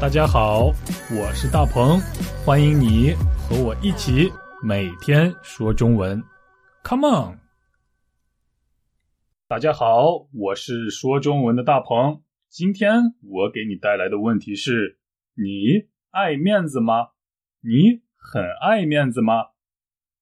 大家好，我是大鹏，欢迎你和我一起每天说中文，Come on！大家好，我是说中文的大鹏，今天我给你带来的问题是：你爱面子吗？你很爱面子吗？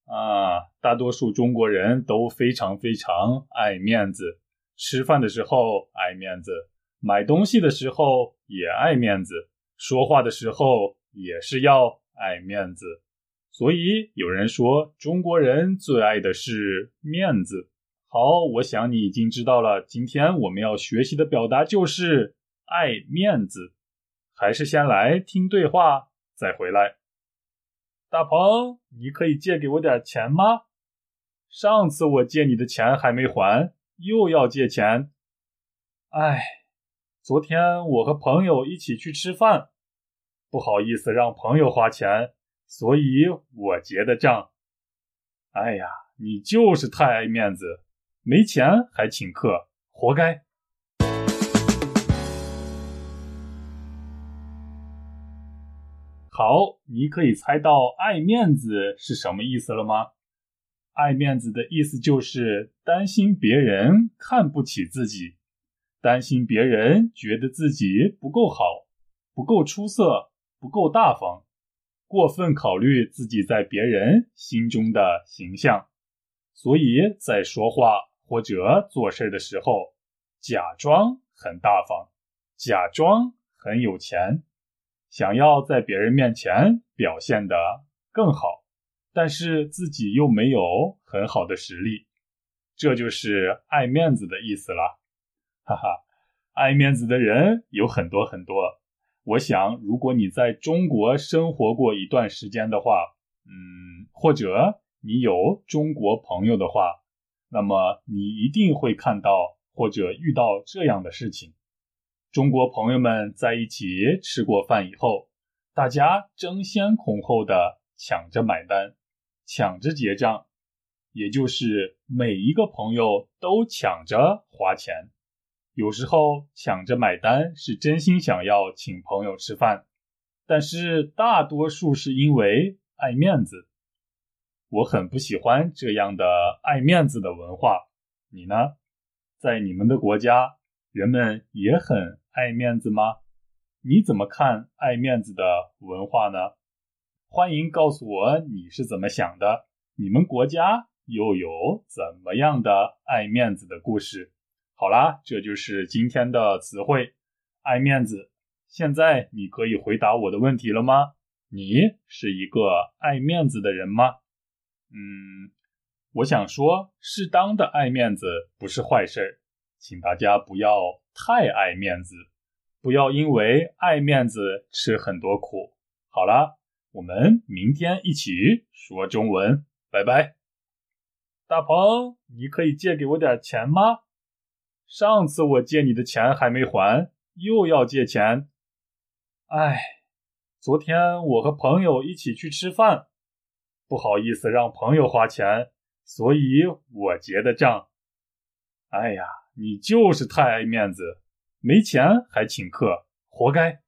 啊，大多数中国人都非常非常爱面子，吃饭的时候爱面子，买东西的时候也爱面子。说话的时候也是要爱面子，所以有人说中国人最爱的是面子。好，我想你已经知道了，今天我们要学习的表达就是爱面子。还是先来听对话再回来。大鹏，你可以借给我点钱吗？上次我借你的钱还没还，又要借钱。哎。昨天我和朋友一起去吃饭，不好意思让朋友花钱，所以我结的账。哎呀，你就是太爱面子，没钱还请客，活该。好，你可以猜到爱面子是什么意思了吗？爱面子的意思就是担心别人看不起自己。担心别人觉得自己不够好、不够出色、不够大方，过分考虑自己在别人心中的形象，所以在说话或者做事的时候，假装很大方，假装很有钱，想要在别人面前表现得更好，但是自己又没有很好的实力，这就是爱面子的意思了。哈哈，爱面子的人有很多很多。我想，如果你在中国生活过一段时间的话，嗯，或者你有中国朋友的话，那么你一定会看到或者遇到这样的事情：中国朋友们在一起吃过饭以后，大家争先恐后的抢着买单，抢着结账，也就是每一个朋友都抢着花钱。有时候抢着买单是真心想要请朋友吃饭，但是大多数是因为爱面子。我很不喜欢这样的爱面子的文化。你呢？在你们的国家，人们也很爱面子吗？你怎么看爱面子的文化呢？欢迎告诉我你是怎么想的。你们国家又有怎么样的爱面子的故事？好啦，这就是今天的词汇，爱面子。现在你可以回答我的问题了吗？你是一个爱面子的人吗？嗯，我想说，适当的爱面子不是坏事，请大家不要太爱面子，不要因为爱面子吃很多苦。好啦，我们明天一起说中文，拜拜。大鹏，你可以借给我点钱吗？上次我借你的钱还没还，又要借钱。哎，昨天我和朋友一起去吃饭，不好意思让朋友花钱，所以我结的账。哎呀，你就是太爱面子，没钱还请客，活该。